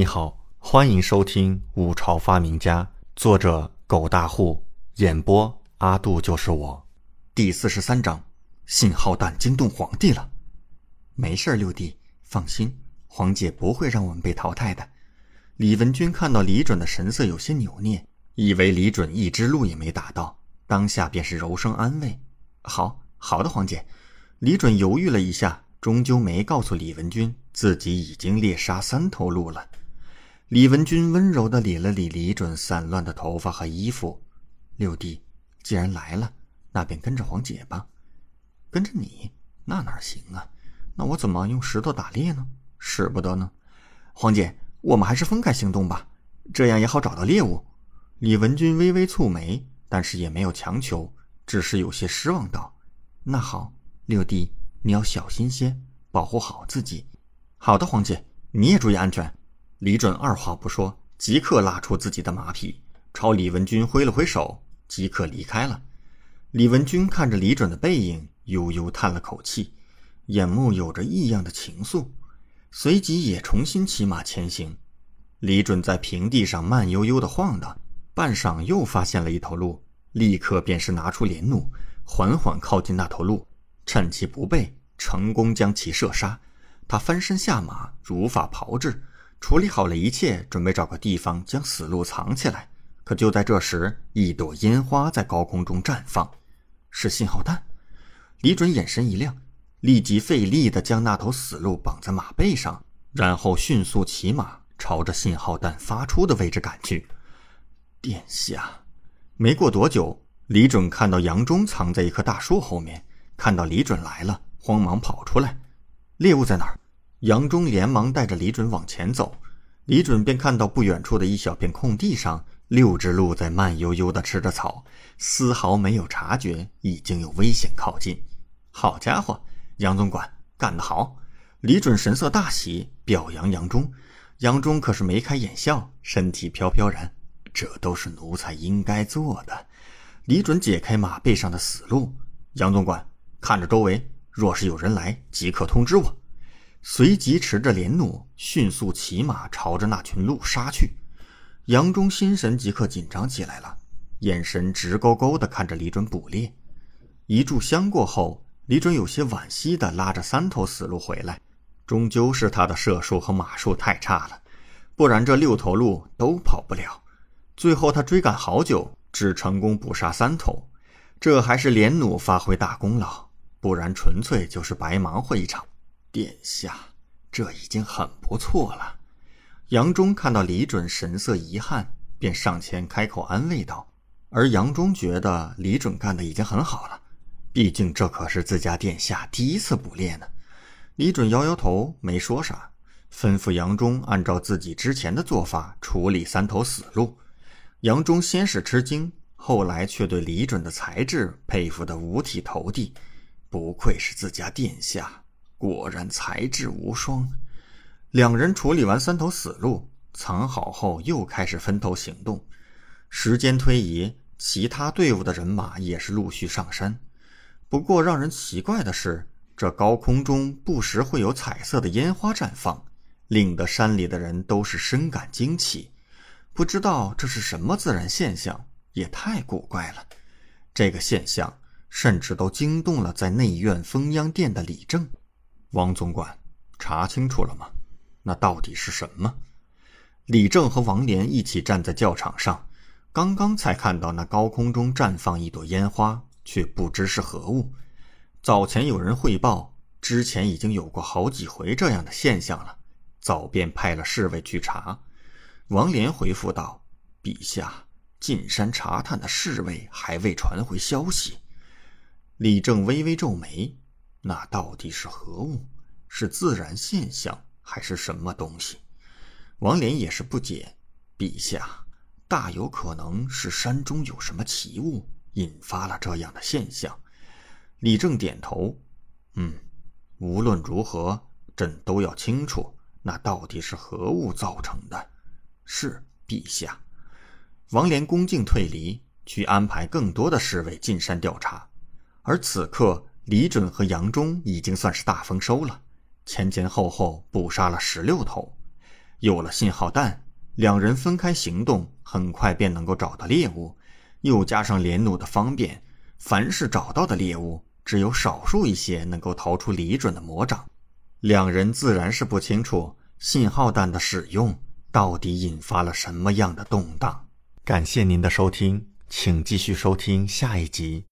你好，欢迎收听《五朝发明家》，作者狗大户，演播阿杜就是我，第四十三章：信号弹惊动皇帝了。没事六弟，放心，皇姐不会让我们被淘汰的。李文君看到李准的神色有些扭捏，以为李准一只鹿也没打到，当下便是柔声安慰：“好好的，皇姐。”李准犹豫了一下，终究没告诉李文君自己已经猎杀三头鹿了。李文君温柔地理了理李准散乱的头发和衣服。六弟，既然来了，那便跟着皇姐吧。跟着你，那哪行啊？那我怎么用石头打猎呢？使不得呢。皇姐，我们还是分开行动吧，这样也好找到猎物。李文君微微蹙眉，但是也没有强求，只是有些失望道：“那好，六弟，你要小心些，保护好自己。好的，皇姐，你也注意安全。”李准二话不说，即刻拉出自己的马匹，朝李文君挥了挥手，即刻离开了。李文君看着李准的背影，悠悠叹了口气，眼目有着异样的情愫，随即也重新骑马前行。李准在平地上慢悠悠地晃荡，半晌又发现了一头鹿，立刻便是拿出连弩，缓缓靠近那头鹿，趁其不备，成功将其射杀。他翻身下马，如法炮制。处理好了一切，准备找个地方将死鹿藏起来。可就在这时，一朵烟花在高空中绽放，是信号弹。李准眼神一亮，立即费力地将那头死鹿绑在马背上，然后迅速骑马朝着信号弹发出的位置赶去。殿下，没过多久，李准看到杨忠藏在一棵大树后面，看到李准来了，慌忙跑出来。猎物在哪儿？杨忠连忙带着李准往前走，李准便看到不远处的一小片空地上，六只鹿在慢悠悠地吃着草，丝毫没有察觉已经有危险靠近。好家伙，杨总管干得好！李准神色大喜，表扬杨忠。杨忠可是眉开眼笑，身体飘飘然。这都是奴才应该做的。李准解开马背上的死鹿，杨总管看着周围，若是有人来，即刻通知我。随即持着连弩，迅速骑马朝着那群鹿杀去。杨忠心神即刻紧张起来了，眼神直勾勾地看着李准捕猎。一炷香过后，李准有些惋惜地拉着三头死鹿回来。终究是他的射术和马术太差了，不然这六头鹿都跑不了。最后他追赶好久，只成功捕杀三头，这还是连弩发挥大功劳，不然纯粹就是白忙活一场。殿下，这已经很不错了。杨忠看到李准神色遗憾，便上前开口安慰道。而杨忠觉得李准干的已经很好了，毕竟这可是自家殿下第一次捕猎呢。李准摇摇头，没说啥，吩咐杨忠按照自己之前的做法处理三头死鹿。杨忠先是吃惊，后来却对李准的才智佩服得五体投地，不愧是自家殿下。果然才智无双。两人处理完三头死鹿，藏好后，又开始分头行动。时间推移，其他队伍的人马也是陆续上山。不过，让人奇怪的是，这高空中不时会有彩色的烟花绽放，令得山里的人都是深感惊奇。不知道这是什么自然现象，也太古怪了。这个现象甚至都惊动了在内院封央殿的李正。王总管，查清楚了吗？那到底是什么？李正和王莲一起站在教场上，刚刚才看到那高空中绽放一朵烟花，却不知是何物。早前有人汇报，之前已经有过好几回这样的现象了，早便派了侍卫去查。王莲回复道：“陛下，进山查探的侍卫还未传回消息。”李正微微皱眉。那到底是何物？是自然现象还是什么东西？王莲也是不解。陛下，大有可能是山中有什么奇物引发了这样的现象。李正点头，嗯，无论如何，朕都要清楚那到底是何物造成的。是陛下。王莲恭敬退离，去安排更多的侍卫进山调查。而此刻。李准和杨忠已经算是大丰收了，前前后后捕杀了十六头。有了信号弹，两人分开行动，很快便能够找到猎物。又加上连弩的方便，凡是找到的猎物，只有少数一些能够逃出李准的魔掌。两人自然是不清楚信号弹的使用到底引发了什么样的动荡。感谢您的收听，请继续收听下一集。